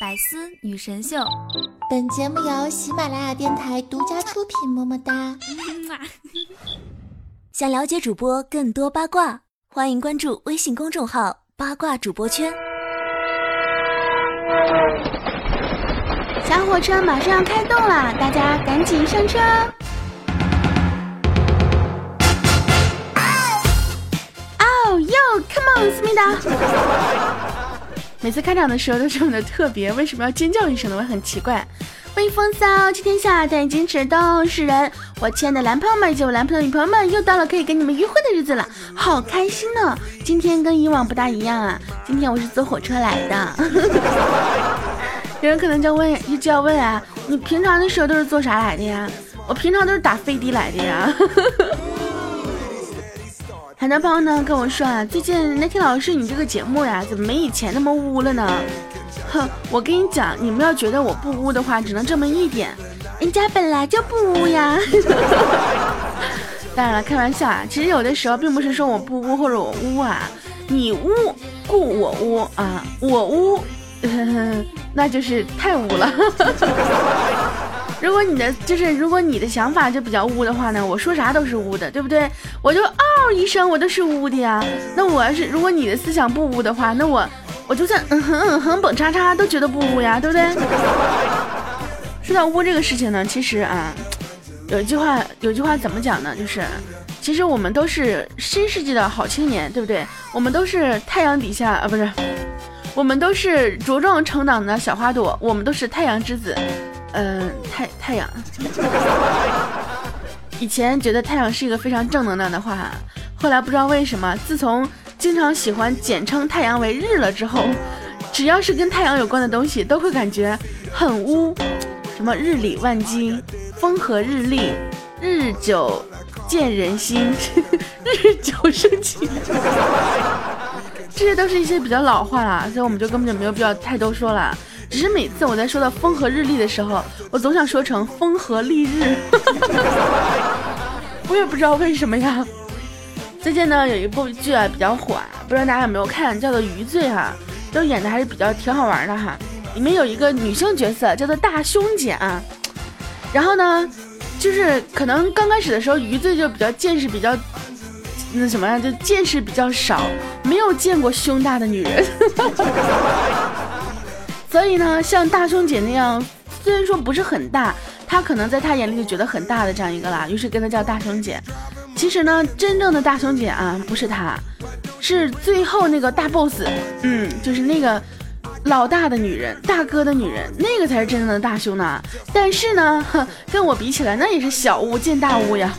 百思女神秀，本节目由喜马拉雅电台独家出品。么么哒！想了解主播更多八卦，欢迎关注微信公众号“八卦主播圈”。小火车马上要开动了，大家赶紧上车！哦哟，Come on，思密达！每次开场的时候都这么的特别，为什么要尖叫一声呢？我很奇怪。欢迎风骚七天下，带你矜持都是人。我亲爱的男朋友们以及我男朋友的女朋友们，又到了可以跟你们约会的日子了，好开心呢！今天跟以往不大一样啊，今天我是坐火车来的。有人可能就要问，就要问啊，你平常的时候都是坐啥来的呀？我平常都是打飞的来的呀。很多朋友呢跟我说啊，最近那天老师你这个节目呀，怎么没以前那么污了呢？哼，我跟你讲，你们要觉得我不污的话，只能证明一点，人家本来就不污呀。当然了，开玩笑啊，其实有的时候并不是说我不污或者我污啊，你污故我污啊，我污，那就是太污了。如果你的就是如果你的想法就比较污的话呢，我说啥都是污的，对不对？我就嗷一声，我都是污的呀。那我要是如果你的思想不污的话，那我我就算嗯哼嗯哼蹦叉叉都觉得不污呀，对不对？说到污这个事情呢，其实啊，有一句话有句话怎么讲呢？就是其实我们都是新世纪的好青年，对不对？我们都是太阳底下啊，不是，我们都是茁壮成长的小花朵，我们都是太阳之子。嗯，太太阳。以前觉得太阳是一个非常正能量的话，后来不知道为什么，自从经常喜欢简称太阳为日了之后，只要是跟太阳有关的东西，都会感觉很污。什么日理万机、风和日丽、日久见人心、日久生情，这些都是一些比较老话了，所以我们就根本就没有必要太多说了。只是每次我在说到风和日丽的时候，我总想说成风和丽日。我也不知道为什么呀。最近呢，有一部剧啊比较火，不知道大家有没有看，叫做《余罪》哈，都演的还是比较挺好玩的哈。里面有一个女性角色叫做大胸姐啊，然后呢，就是可能刚开始的时候，余罪就比较见识比较那什么呀，就见识比较少，没有见过胸大的女人。所以呢，像大胸姐那样，虽然说不是很大，她可能在她眼里就觉得很大的这样一个啦，于是跟她叫大胸姐。其实呢，真正的大胸姐啊，不是她，是最后那个大 boss，嗯，就是那个老大的女人，大哥的女人，那个才是真正的大胸呢。但是呢，跟我比起来，那也是小巫见大巫呀。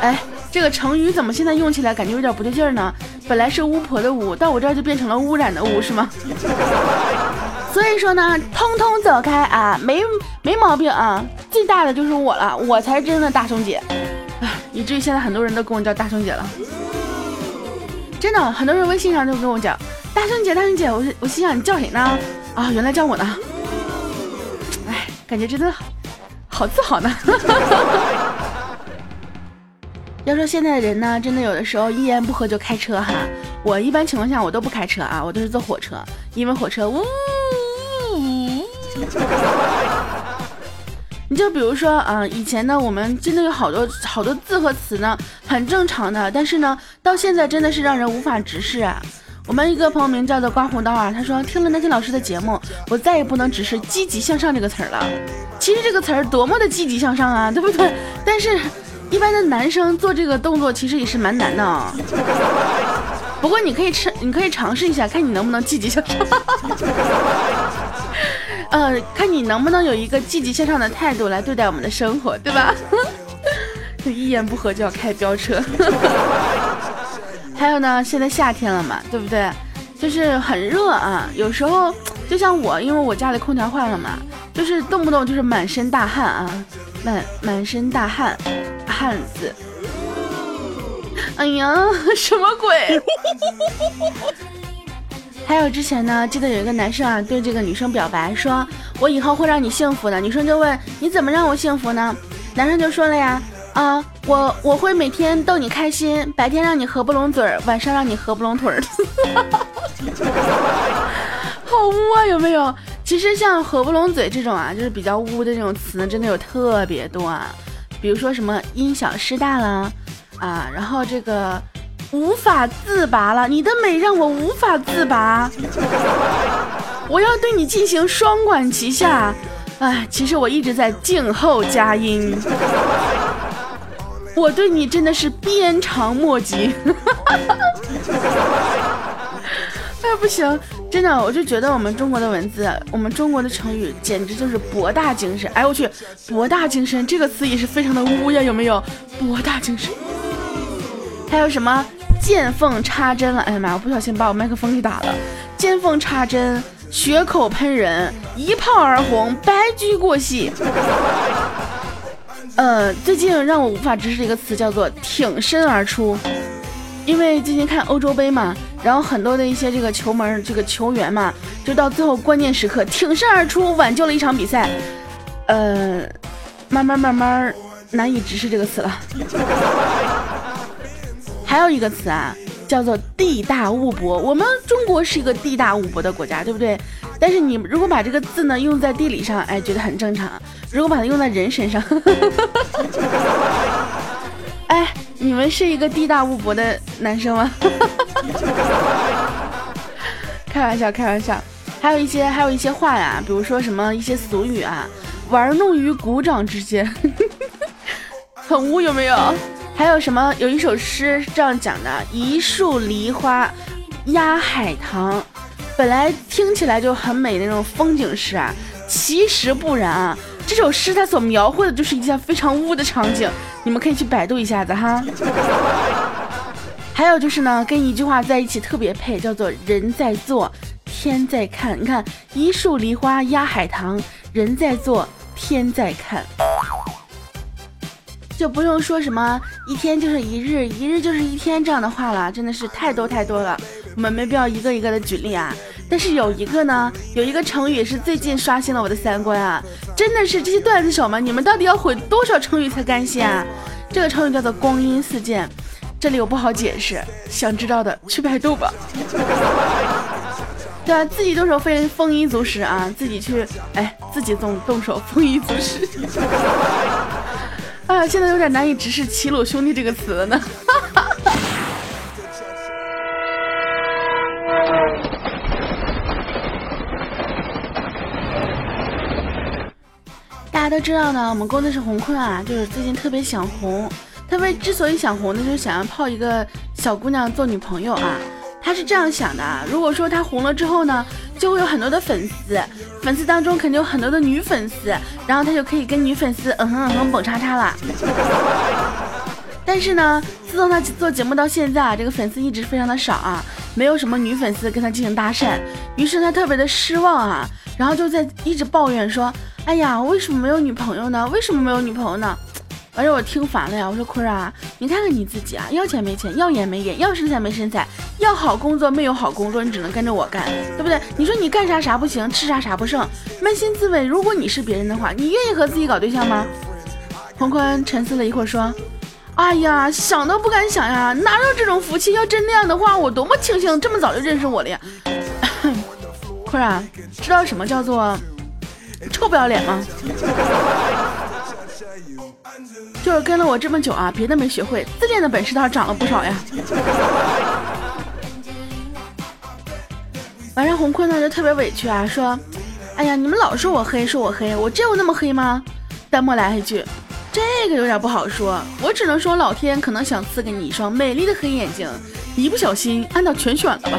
哎。这个成语怎么现在用起来感觉有点不对劲儿呢？本来是巫婆的巫，到我这儿就变成了污染的污，是吗？所以说呢，通通走开啊，没没毛病啊。最大的就是我了，我才是真的大胸姐，啊，以至于现在很多人都跟我叫大胸姐了。真的，很多人微信上就跟我讲大胸姐，大胸姐，我我心想你叫谁呢？啊，原来叫我呢。哎，感觉真的好好自豪呢。要说现在的人呢，真的有的时候一言不合就开车哈。我一般情况下我都不开车啊，我都是坐火车，因为火车呜。你就比如说啊，以前呢，我们真的有好多好多字和词呢，很正常的，但是呢，到现在真的是让人无法直视啊。我们一个朋友名叫做刮胡刀啊，他说听了那天老师的节目，我再也不能直视“积极向上”这个词儿了。其实这个词儿多么的积极向上啊，对不对？但是。一般的男生做这个动作其实也是蛮难的啊，不过你可以尝，你可以尝试一下，看你能不能积极向上。呃，看你能不能有一个积极向上的态度来对待我们的生活，对吧？就一言不合就要开飙车。还有呢，现在夏天了嘛，对不对？就是很热啊，有时候就像我，因为我家里空调坏了嘛，就是动不动就是满身大汗啊，满满身大汗。汉子，哎呀，什么鬼？还有之前呢，记得有一个男生啊，对这个女生表白，说我以后会让你幸福的。女生就问你怎么让我幸福呢？男生就说了呀，啊，我我会每天逗你开心，白天让你合不拢嘴儿，晚上让你合不拢腿儿。好污啊，有没有？其实像合不拢嘴这种啊，就是比较污的这种词呢，真的有特别多啊。比如说什么因小失大了啊，然后这个无法自拔了，你的美让我无法自拔，我要对你进行双管齐下。哎，其实我一直在静候佳音，我对你真的是鞭长莫及。哎，不行，真的，我就觉得我们中国的文字，我们中国的成语简直就是博大精深。哎，我去，博大精深这个词也是非常的污呀，有没有？博大精深，还有什么见缝插针了？哎呀妈，我不小心把我麦克风给打了。见缝插针，血口喷人，一炮而红，白驹过隙。呃，最近让我无法直视的一个词叫做挺身而出。因为最近看欧洲杯嘛，然后很多的一些这个球门、这个球员嘛，就到最后关键时刻挺身而出，挽救了一场比赛。呃，慢慢慢慢难以直视这个词了。还有一个词啊，叫做地大物博。我们中国是一个地大物博的国家，对不对？但是你如果把这个字呢用在地理上，哎，觉得很正常；如果把它用在人身上，哎。你们是一个地大物博的男生吗？开玩笑，开玩笑。还有一些，还有一些话呀，比如说什么一些俗语啊，玩弄于股掌之间，很污有没有？还有什么？有一首诗是这样讲的：一树梨花压海棠，本来听起来就很美那种风景诗啊，其实不然啊。这首诗它所描绘的就是一件非常污的场景，你们可以去百度一下子哈。还有就是呢，跟一句话在一起特别配，叫做“人在做，天在看”。你看，一树梨花压海棠，人在做，天在看，就不用说什么一天就是一日，一日就是一天这样的话了，真的是太多太多了，我们没必要一个一个的举例啊。但是有一个呢，有一个成语是最近刷新了我的三观啊！真的是这些段子手们，你们到底要毁多少成语才甘心啊？这个成语叫做“光阴似箭”，这里我不好解释，想知道的去百度吧。对啊，自己动手非丰衣足食啊，自己去，哎，自己动动手丰衣足食。啊，现在有点难以直视“齐鲁兄弟”这个词了呢。大家都知道呢，我们工作室红坤啊，就是最近特别想红。他为之所以想红呢，就是想要泡一个小姑娘做女朋友啊。他是这样想的啊，如果说他红了之后呢，就会有很多的粉丝，粉丝当中肯定有很多的女粉丝，然后他就可以跟女粉丝嗯哼嗯哼蹦叉叉了。但是呢，自从他做节目到现在啊，这个粉丝一直非常的少啊，没有什么女粉丝跟他进行搭讪，于是他特别的失望啊，然后就在一直抱怨说。哎呀，为什么没有女朋友呢？为什么没有女朋友呢？反正我听烦了呀！我说坤儿啊，你看看你自己啊，要钱没钱，要颜没颜，要身材没身材，要好工作没有好工作，你只能跟着我干，对不对？你说你干啥啥不行，吃啥啥不剩，扪心自问，如果你是别人的话，你愿意和自己搞对象吗？洪坤沉思了一会儿说：“哎呀，想都不敢想呀，哪有这种福气？要真那样的话，我多么庆幸这么早就认识我了呀！” 坤儿啊，知道什么叫做？臭不要脸吗？就是跟了我这么久啊，别的没学会，自恋的本事倒是长了不少呀。晚上红坤呢就特别委屈啊，说：“哎呀，你们老说我黑，说我黑，我真有那么黑吗？”弹幕来一句：“这个有点不好说，我只能说老天可能想赐给你一双美丽的黑眼睛，一不小心按到全选了吧。”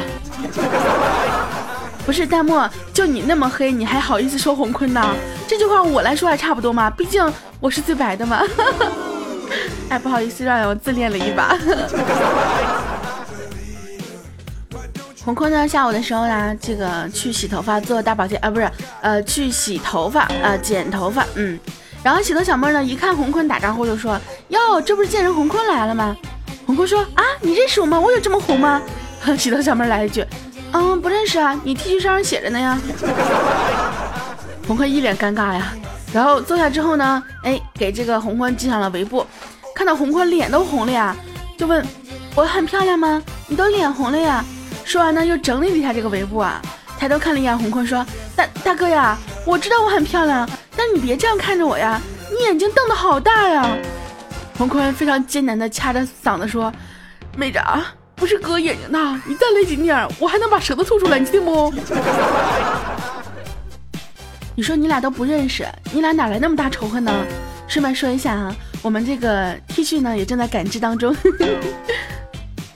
不是弹幕，就你那么黑，你还好意思说红坤呢？这句话我来说还差不多吗？毕竟我是最白的嘛。哎，不好意思，让我自恋了一把。红坤呢，下午的时候呢，这个去洗头发做大保健啊，不是，呃，去洗头发啊，剪头发，嗯。然后洗头小妹呢，一看红坤打招呼就说：“哟，这不是贱人红坤来了吗？”红坤说：“啊，你认识我吗？我有这么红吗？” 洗头小妹来一句。嗯，不认识啊，你 T 恤上上写着呢呀。红坤一脸尴尬呀，然后坐下之后呢，哎，给这个红坤系上了围布，看到红坤脸都红了呀，就问我很漂亮吗？你都脸红了呀。说完呢，又整理了一下这个围布啊，抬头看了一眼洪坤，说：“大大哥呀，我知道我很漂亮，但你别这样看着我呀，你眼睛瞪得好大呀。”洪坤非常艰难地掐着嗓子说：“妹子啊，不是割眼睛呐，你再勒紧点，我还能把舌头吐出来，你信不？”你说你俩都不认识，你俩哪来那么大仇恨呢？顺便说一下啊，我们这个 T 恤呢也正在赶制当中。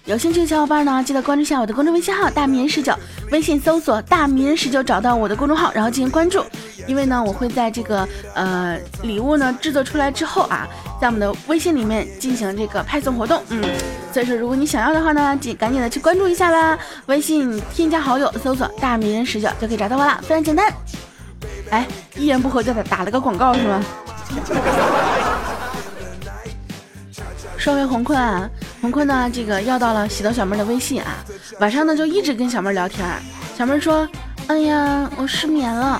有兴趣的小伙伴呢，记得关注一下我的公众微信号“大迷人十九”，微信搜索“大迷人十九”，找到我的公众号，然后进行关注。因为呢，我会在这个呃礼物呢制作出来之后啊，在我们的微信里面进行这个派送活动。嗯，所以说如果你想要的话呢，紧赶紧的去关注一下吧。微信添加好友，搜索“大迷人十九”就可以找到我了，非常简单。哎，一言不合就打打了个广告是吗？说回洪坤啊，红坤呢，这个要到了洗头小妹的微信啊，晚上呢就一直跟小妹聊天。小妹说：“哎呀，我失眠了。”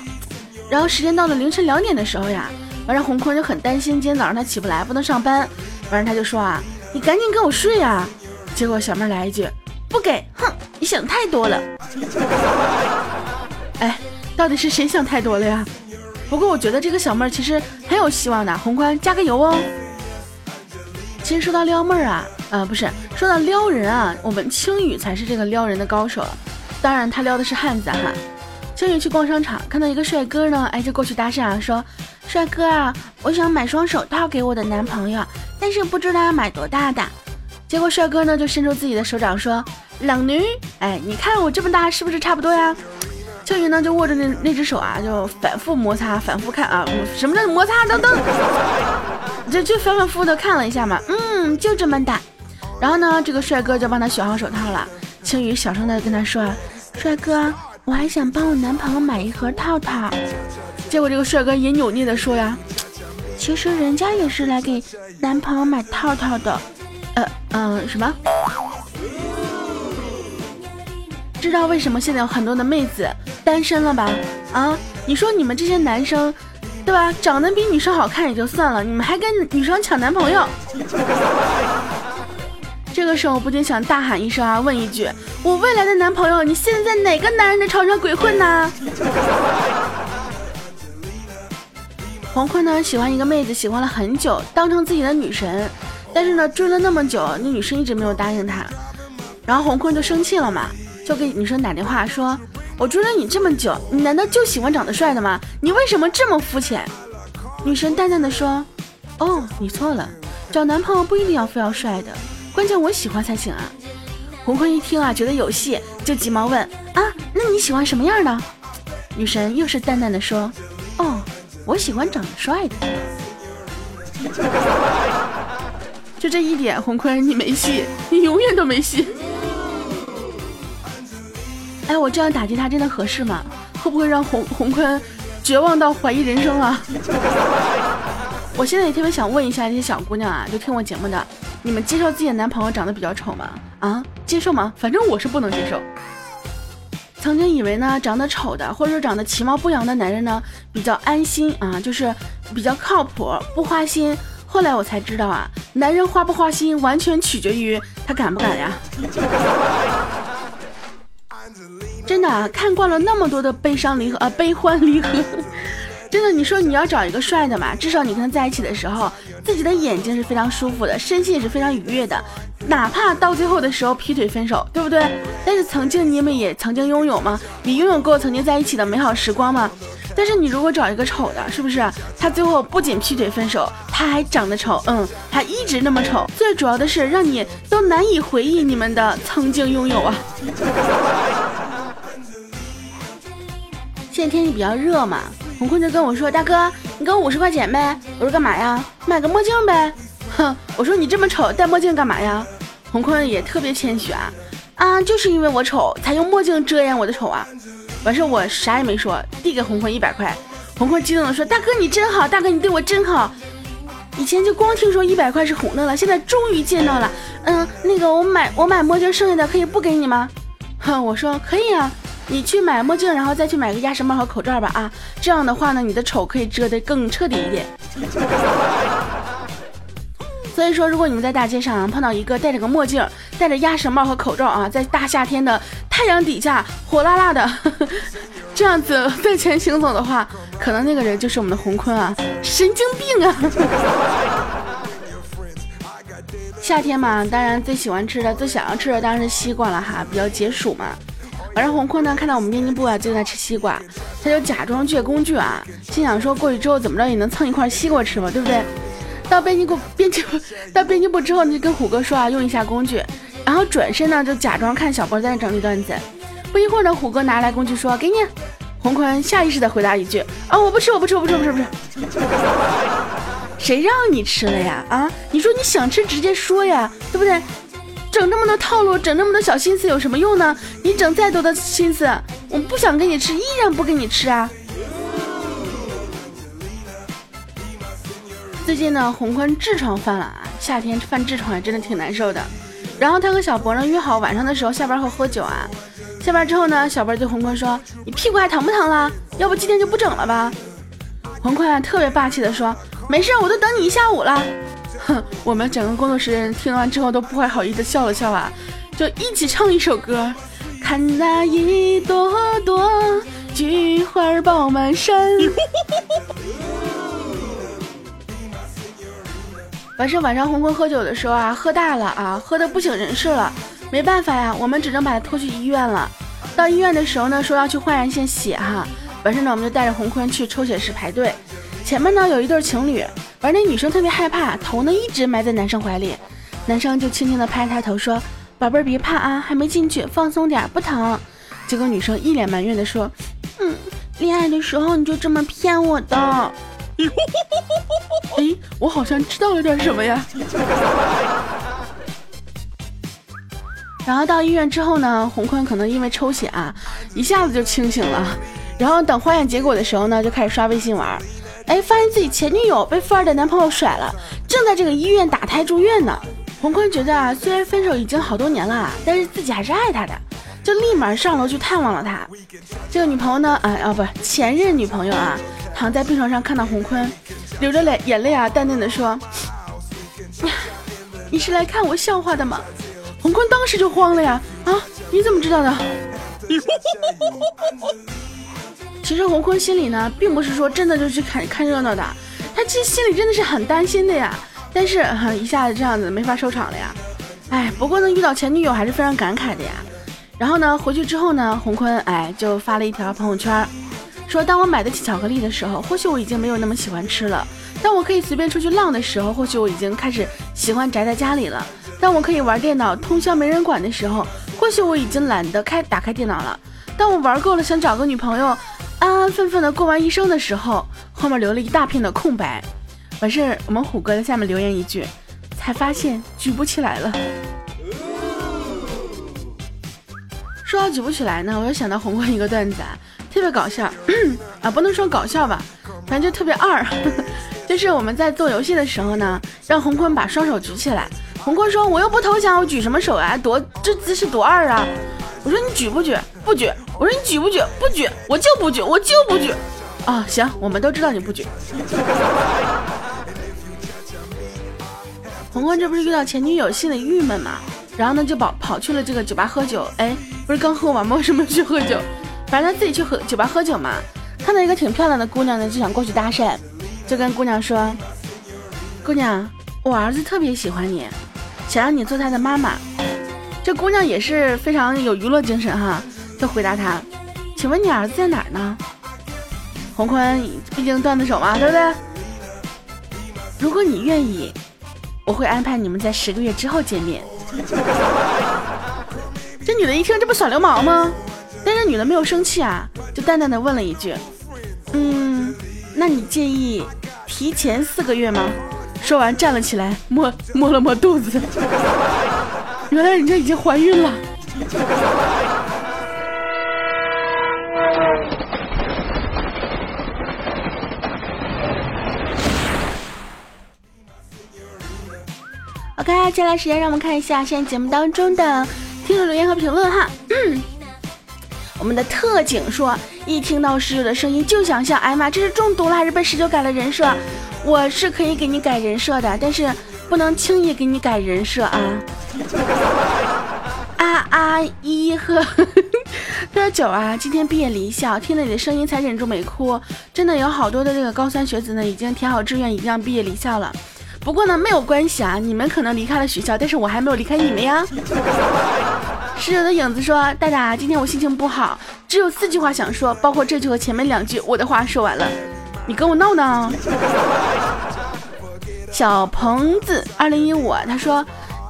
然后时间到了凌晨两点的时候呀，完事洪坤就很担心，今天早上他起不来，不能上班。完事他就说啊：“你赶紧跟我睡呀！”结果小妹来一句：“不给，哼，你想太多了。”哎，到底是谁想太多了呀？不过我觉得这个小妹其实很有希望的，红坤加个油哦。其实说到撩妹啊，啊，不是说到撩人啊，我们青雨才是这个撩人的高手。当然他撩的是汉子哈。青雨去逛商场，看到一个帅哥呢，哎，就过去搭讪啊，说：“帅哥啊，我想买双手套给我的男朋友，但是不知道要买多大的。”结果帅哥呢就伸出自己的手掌说：“冷女，哎，你看我这么大是不是差不多呀？”青宇呢就握着那那只手啊，就反复摩擦，反复看啊，什么叫摩擦？等等，就就反反复复的看了一下嘛，嗯，就这么大。然后呢，这个帅哥就帮他选好手套了。青雨小声的跟他说：“帅哥，我还想帮我男朋友买一盒套套。”结果这个帅哥也扭捏的说呀：“其实人家也是来给男朋友买套套的。”呃嗯，什么？知道为什么现在有很多的妹子单身了吧？啊，你说你们这些男生，对吧？长得比女生好看也就算了，你们还跟女生抢男朋友。这个时候不禁想大喊一声啊，问一句：我未来的男朋友，你现在在哪个男人的床上鬼混呢？黄坤呢喜欢一个妹子，喜欢了很久，当成自己的女神，但是呢追了那么久，那女生一直没有答应他，然后洪坤就生气了嘛。就给女生打电话说：“我追了你这么久，你难道就喜欢长得帅的吗？你为什么这么肤浅？”女神淡淡的说：“哦，你错了，找男朋友不一定要非要帅的，关键我喜欢才行啊。”红坤一听啊，觉得有戏，就急忙问：“啊，那你喜欢什么样的？”女神又是淡淡的说：“哦，我喜欢长得帅的。”就这一点，红坤你没戏，你永远都没戏。哎，我这样打击他真的合适吗？会不会让红红坤绝望到怀疑人生啊？我现在也特别想问一下这些小姑娘啊，就听我节目的，你们接受自己的男朋友长得比较丑吗？啊，接受吗？反正我是不能接受。曾经以为呢，长得丑的或者说长得其貌不扬的男人呢，比较安心啊，就是比较靠谱，不花心。后来我才知道啊，男人花不花心，完全取决于他敢不敢呀。真的啊看惯了那么多的悲伤离合啊，悲欢离合，真的，你说你要找一个帅的嘛，至少你跟他在一起的时候，自己的眼睛是非常舒服的，身心也是非常愉悦的，哪怕到最后的时候劈腿分手，对不对？但是曾经你们也曾经拥有吗？你拥有过曾经在一起的美好时光吗？但是你如果找一个丑的，是不是他最后不仅劈腿分手，他还长得丑，嗯，还一直那么丑，最主要的是让你都难以回忆你们的曾经拥有啊。现在天气比较热嘛，洪坤就跟我说：“大哥，你给我五十块钱呗。”我说：“干嘛呀？买个墨镜呗。”哼，我说：“你这么丑，戴墨镜干嘛呀？”洪坤也特别谦虚啊，啊，就是因为我丑，才用墨镜遮掩我的丑啊。完事我啥也没说，递给洪坤一百块。洪坤激动的说：“大哥你真好，大哥你对我真好。以前就光听说一百块是红的了，现在终于见到了。嗯，那个我买我买墨镜剩下的可以不给你吗？”哼，我说可以啊。你去买墨镜，然后再去买个鸭舌帽和口罩吧啊！这样的话呢，你的丑可以遮得更彻底一点。所以说，如果你们在大街上碰到一个戴着个墨镜、戴着鸭舌帽和口罩啊，在大夏天的太阳底下火辣辣的 这样子在前行走的话，可能那个人就是我们的洪坤啊，神经病啊！夏天嘛，当然最喜欢吃的、最想要吃的当然是西瓜了哈，比较解暑嘛。晚上洪坤呢看到我们编辑部啊就在吃西瓜，他就假装借工具啊，心想说过去之后怎么着也能蹭一块西瓜吃嘛，对不对？到编辑部编辑部 到编辑部之后呢，就跟虎哥说啊用一下工具，然后转身呢就假装看小波在那整理段子。不一会儿呢，虎哥拿来工具说给你，洪坤下意识的回答一句啊我不吃我不吃我不吃不吃不吃。谁让你吃了呀？啊，你说你想吃直接说呀，对不对？整这么多套路，整那么多小心思有什么用呢？你整再多的心思，我不想给你吃，依然不给你吃啊！最近呢，洪坤痔疮犯了啊，夏天犯痔疮也真的挺难受的。然后他和小博呢约好晚上的时候下班后喝酒啊。下班之后呢，小博对洪坤说：“你屁股还疼不疼了？要不今天就不整了吧？”洪坤特别霸气的说：“没事，我都等你一下午了。”哼，我们整个工作室的人听完之后都不怀好意的笑了笑啊，就一起唱一首歌，看那一朵朵菊花爆满山。完事晚上红坤喝酒的时候啊，喝大了啊，喝的不省人事了，没办法呀，我们只能把他拖去医院了。到医院的时候呢，说要去换一献血哈，完事呢，我们就带着红坤去抽血室排队。前面呢有一对情侣，而那女生特别害怕，头呢一直埋在男生怀里，男生就轻轻的拍她头说：“宝贝儿别怕啊，还没进去，放松点，不疼。”结果女生一脸埋怨的说：“嗯，恋爱的时候你就这么骗我的。”哎，我好像知道了点什么呀。然后到医院之后呢，洪坤可能因为抽血啊，一下子就清醒了。然后等化验结果的时候呢，就开始刷微信玩。哎，发现自己前女友被富二代男朋友甩了，正在这个医院打胎住院呢。洪坤觉得啊，虽然分手已经好多年了，但是自己还是爱他的，就立马上楼去探望了他。这个女朋友呢，啊啊不，前任女朋友啊，躺在病床上看到洪坤，流着泪眼泪啊，淡淡的说：“你是来看我笑话的吗？”洪坤当时就慌了呀，啊，你怎么知道的？其实洪坤心里呢，并不是说真的就去看看热闹的，他其实心里真的是很担心的呀。但是 一下子这样子没法收场了呀。哎，不过呢，遇到前女友还是非常感慨的呀。然后呢，回去之后呢，洪坤哎就发了一条朋友圈，说当我买得起巧克力的时候，或许我已经没有那么喜欢吃了；当我可以随便出去浪的时候，或许我已经开始喜欢宅在家里了；当我可以玩电脑通宵没人管的时候，或许我已经懒得开打开电脑了；当我玩够了想找个女朋友。安安分分的过完一生的时候，后面留了一大片的空白。完事儿，我们虎哥在下面留言一句，才发现举不起来了。说到举不起来呢，我又想到红坤一个段子，啊，特别搞笑 啊，不能说搞笑吧，反正就特别二。就是我们在做游戏的时候呢，让红坤把双手举起来，红坤说我又不投降，我举什么手啊？多这姿势多二啊！我说你举不举？不举。我说你举不举？不举，我就不举，我就不举。啊，行，我们都知道你不举。红坤这不是遇到前女友，心里郁闷嘛，然后呢就跑跑去了这个酒吧喝酒。哎，不是刚喝完吗？为什么去喝酒？反正他自己去喝酒吧喝酒嘛，看到一个挺漂亮的姑娘呢，就想过去搭讪，就跟姑娘说：“姑娘，我儿子特别喜欢你，想让你做他的妈妈。”这姑娘也是非常有娱乐精神哈。就回答他，请问你儿子在哪儿呢？洪坤，毕竟段子手嘛，对不对？如果你愿意，我会安排你们在十个月之后见面。这女的一听，这不耍流氓吗？但是女的没有生气啊，就淡淡的问了一句：“嗯，那你介意提前四个月吗？”说完站了起来，摸摸了摸肚子，原来人家已经怀孕了。OK，接下来时间让我们看一下现在节目当中的听众留言和评论哈。我们的特警说，一听到十九的声音就想笑，哎妈，这是中毒了还是被十九改了人设？我是可以给你改人设的，但是不能轻易给你改人设啊！啊啊一呵，说九啊，今天毕业离校，听了你的声音才忍住没哭。真的有好多的这个高三学子呢，已经填好志愿，已经要毕业离校了。不过呢，没有关系啊，你们可能离开了学校，但是我还没有离开你们呀。室友的影子说：“大大，今天我心情不好，只有四句话想说，包括这句和前面两句，我的话说完了，你跟我闹呢？”小鹏子二零一五，他说：“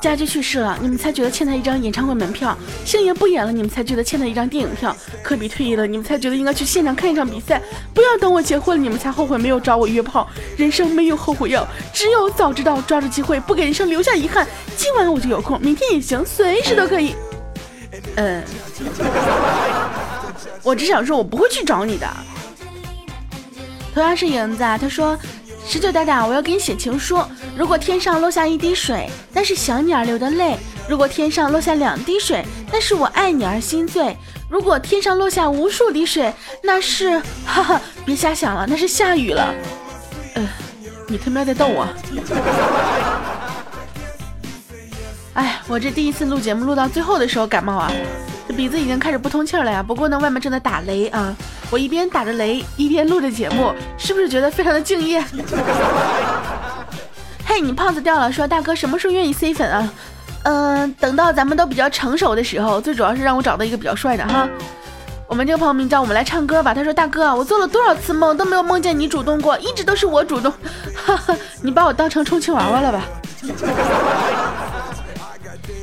家驹去世了，你们才觉得欠他一张演唱会门票；星爷不演了，你们才觉得欠他一张电影票；科比退役了，你们才觉得应该去现场看一场比赛。不要等我结婚了，你们才后悔没有找我约炮。人生没有后悔药，只有早知道，抓住机会，不给人生留下遗憾。今晚我就有空，明天也行，随时都可以。”嗯，我只想说，我不会去找你的。同样是影子，啊，他说：“十九大大，我要给你写情书。如果天上落下一滴水，那是想你而流的泪；如果天上落下两滴水，那是我爱你而心醉；如果天上落下无数滴水，那是……哈哈，别瞎想了，那是下雨了。嗯，你他喵在逗我。”哎，我这第一次录节目录到最后的时候感冒啊，这鼻子已经开始不通气了呀。不过呢，外面正在打雷啊，我一边打着雷一边录着节目，是不是觉得非常的敬业？嘿，你胖子掉了，说大哥什么时候愿意塞粉啊？嗯，等到咱们都比较成熟的时候，最主要是让我找到一个比较帅的哈。我们这个朋友名叫我们来唱歌吧，他说大哥，我做了多少次梦都没有梦见你主动过，一直都是我主动，哈哈，你把我当成充气娃娃了吧？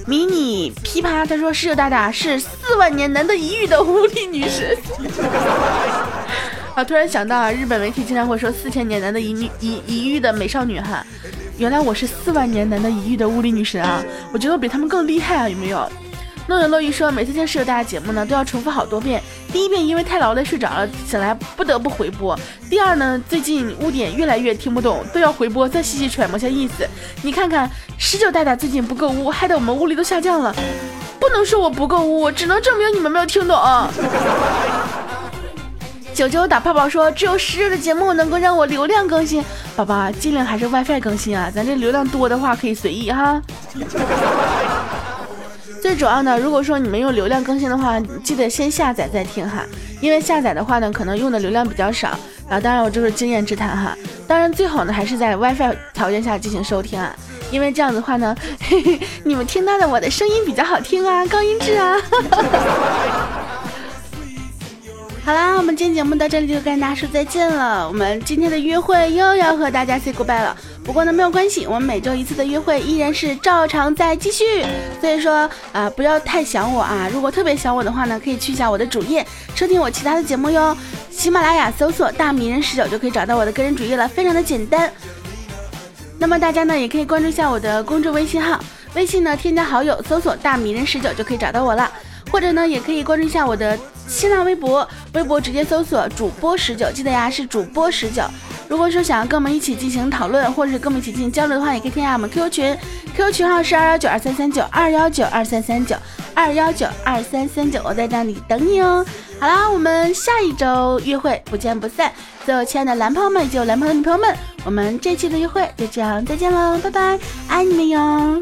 迷你琵琶，他说：“室大大是四万年难得一遇的无敌女神。”啊，突然想到啊，日本媒体经常会说四千年难得一遇一一遇的美少女哈，原来我是四万年难得一遇的物理女神啊！我觉得我比他们更厉害啊，有没有？诺言乐意说，每次听室友大家节目呢，都要重复好多遍。第一遍因为太劳累睡着了，醒来不得不回播。第二呢，最近污点越来越听不懂，都要回播再细细揣摩下意思。你看看十九大大最近不够污，害得我们屋里都下降了。不能说我不够污，只能证明你们没有听懂。九九打泡泡说，只有十日的节目能够让我流量更新。宝宝尽量还是 WiFi 更新啊，咱这流量多的话可以随意哈。最主要呢，如果说你们用流量更新的话，记得先下载再听哈，因为下载的话呢，可能用的流量比较少。啊当然我这是经验之谈哈，当然最好呢还是在 WiFi 条件下进行收听啊，因为这样子的话呢，嘿嘿，你们听到的我的声音比较好听啊，高音质啊。好啦，我们今天节目到这里就跟大家说再见了。我们今天的约会又要和大家 say goodbye 了。不过呢，没有关系，我们每周一次的约会依然是照常在继续。所以说啊，不要太想我啊。如果特别想我的话呢，可以去一下我的主页，收听我其他的节目哟。喜马拉雅搜索“大迷人十九”就可以找到我的个人主页了，非常的简单。那么大家呢，也可以关注一下我的公众微信号，微信呢添加好友，搜索“大迷人十九”就可以找到我了。或者呢，也可以关注一下我的。新浪微博，微博直接搜索主播十九，记得呀是主播十九。如果说想要跟我们一起进行讨论，或者是跟我们一起进行交流的话，也可以添加我们 QQ 群，QQ 群号是二幺九二三三九二幺九二三三九二幺九二三三九，我在那里等你哦。好啦，我们下一周约会不见不散。所有亲爱的男朋友们以及我男朋友的女朋友们，我们这期的约会就这样再见喽，拜拜，爱你们哟。